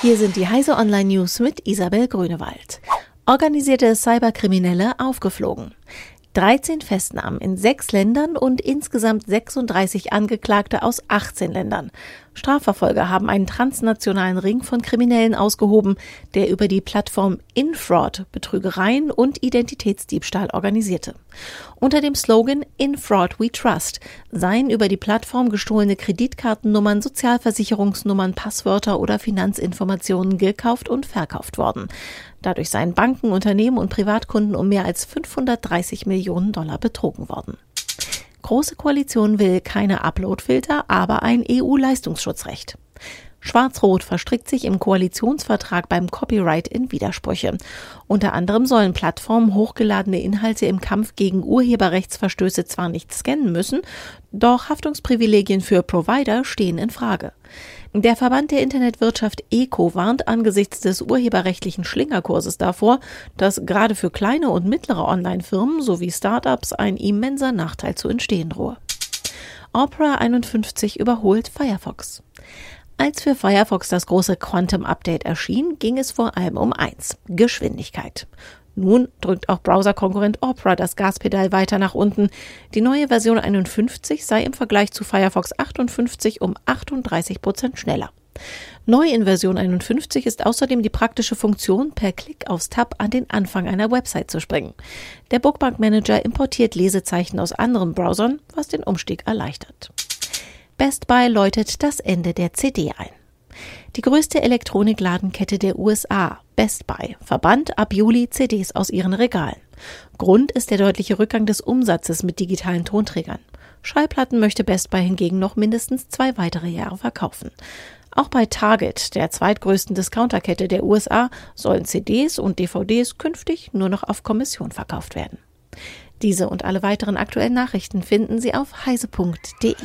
Hier sind die Heise Online News mit Isabel Grünewald. Organisierte Cyberkriminelle aufgeflogen. 13 Festnahmen in sechs Ländern und insgesamt 36 Angeklagte aus 18 Ländern. Strafverfolger haben einen transnationalen Ring von Kriminellen ausgehoben, der über die Plattform Infraud Betrügereien und Identitätsdiebstahl organisierte. Unter dem Slogan Infraud We Trust seien über die Plattform gestohlene Kreditkartennummern, Sozialversicherungsnummern, Passwörter oder Finanzinformationen gekauft und verkauft worden. Dadurch seien Banken, Unternehmen und Privatkunden um mehr als 530 Millionen Dollar betrogen worden. Große Koalition will keine Uploadfilter, aber ein EU-Leistungsschutzrecht. Schwarz-Rot verstrickt sich im Koalitionsvertrag beim Copyright in Widersprüche. Unter anderem sollen Plattformen hochgeladene Inhalte im Kampf gegen Urheberrechtsverstöße zwar nicht scannen müssen, doch Haftungsprivilegien für Provider stehen in Frage. Der Verband der Internetwirtschaft ECO warnt angesichts des urheberrechtlichen Schlingerkurses davor, dass gerade für kleine und mittlere Online-Firmen sowie Startups ein immenser Nachteil zu entstehen drohe. Opera 51 überholt Firefox. Als für Firefox das große Quantum Update erschien, ging es vor allem um eins, Geschwindigkeit. Nun drückt auch Browser-Konkurrent Opera das Gaspedal weiter nach unten. Die neue Version 51 sei im Vergleich zu Firefox 58 um 38 Prozent schneller. Neu in Version 51 ist außerdem die praktische Funktion, per Klick aufs Tab an den Anfang einer Website zu springen. Der Bookmark Manager importiert Lesezeichen aus anderen Browsern, was den Umstieg erleichtert. Best Buy läutet das Ende der CD ein. Die größte Elektronikladenkette der USA, Best Buy, verbannt ab Juli CDs aus ihren Regalen. Grund ist der deutliche Rückgang des Umsatzes mit digitalen Tonträgern. Schallplatten möchte Best Buy hingegen noch mindestens zwei weitere Jahre verkaufen. Auch bei Target, der zweitgrößten Discounterkette der USA, sollen CDs und DVDs künftig nur noch auf Kommission verkauft werden. Diese und alle weiteren aktuellen Nachrichten finden Sie auf heise.de.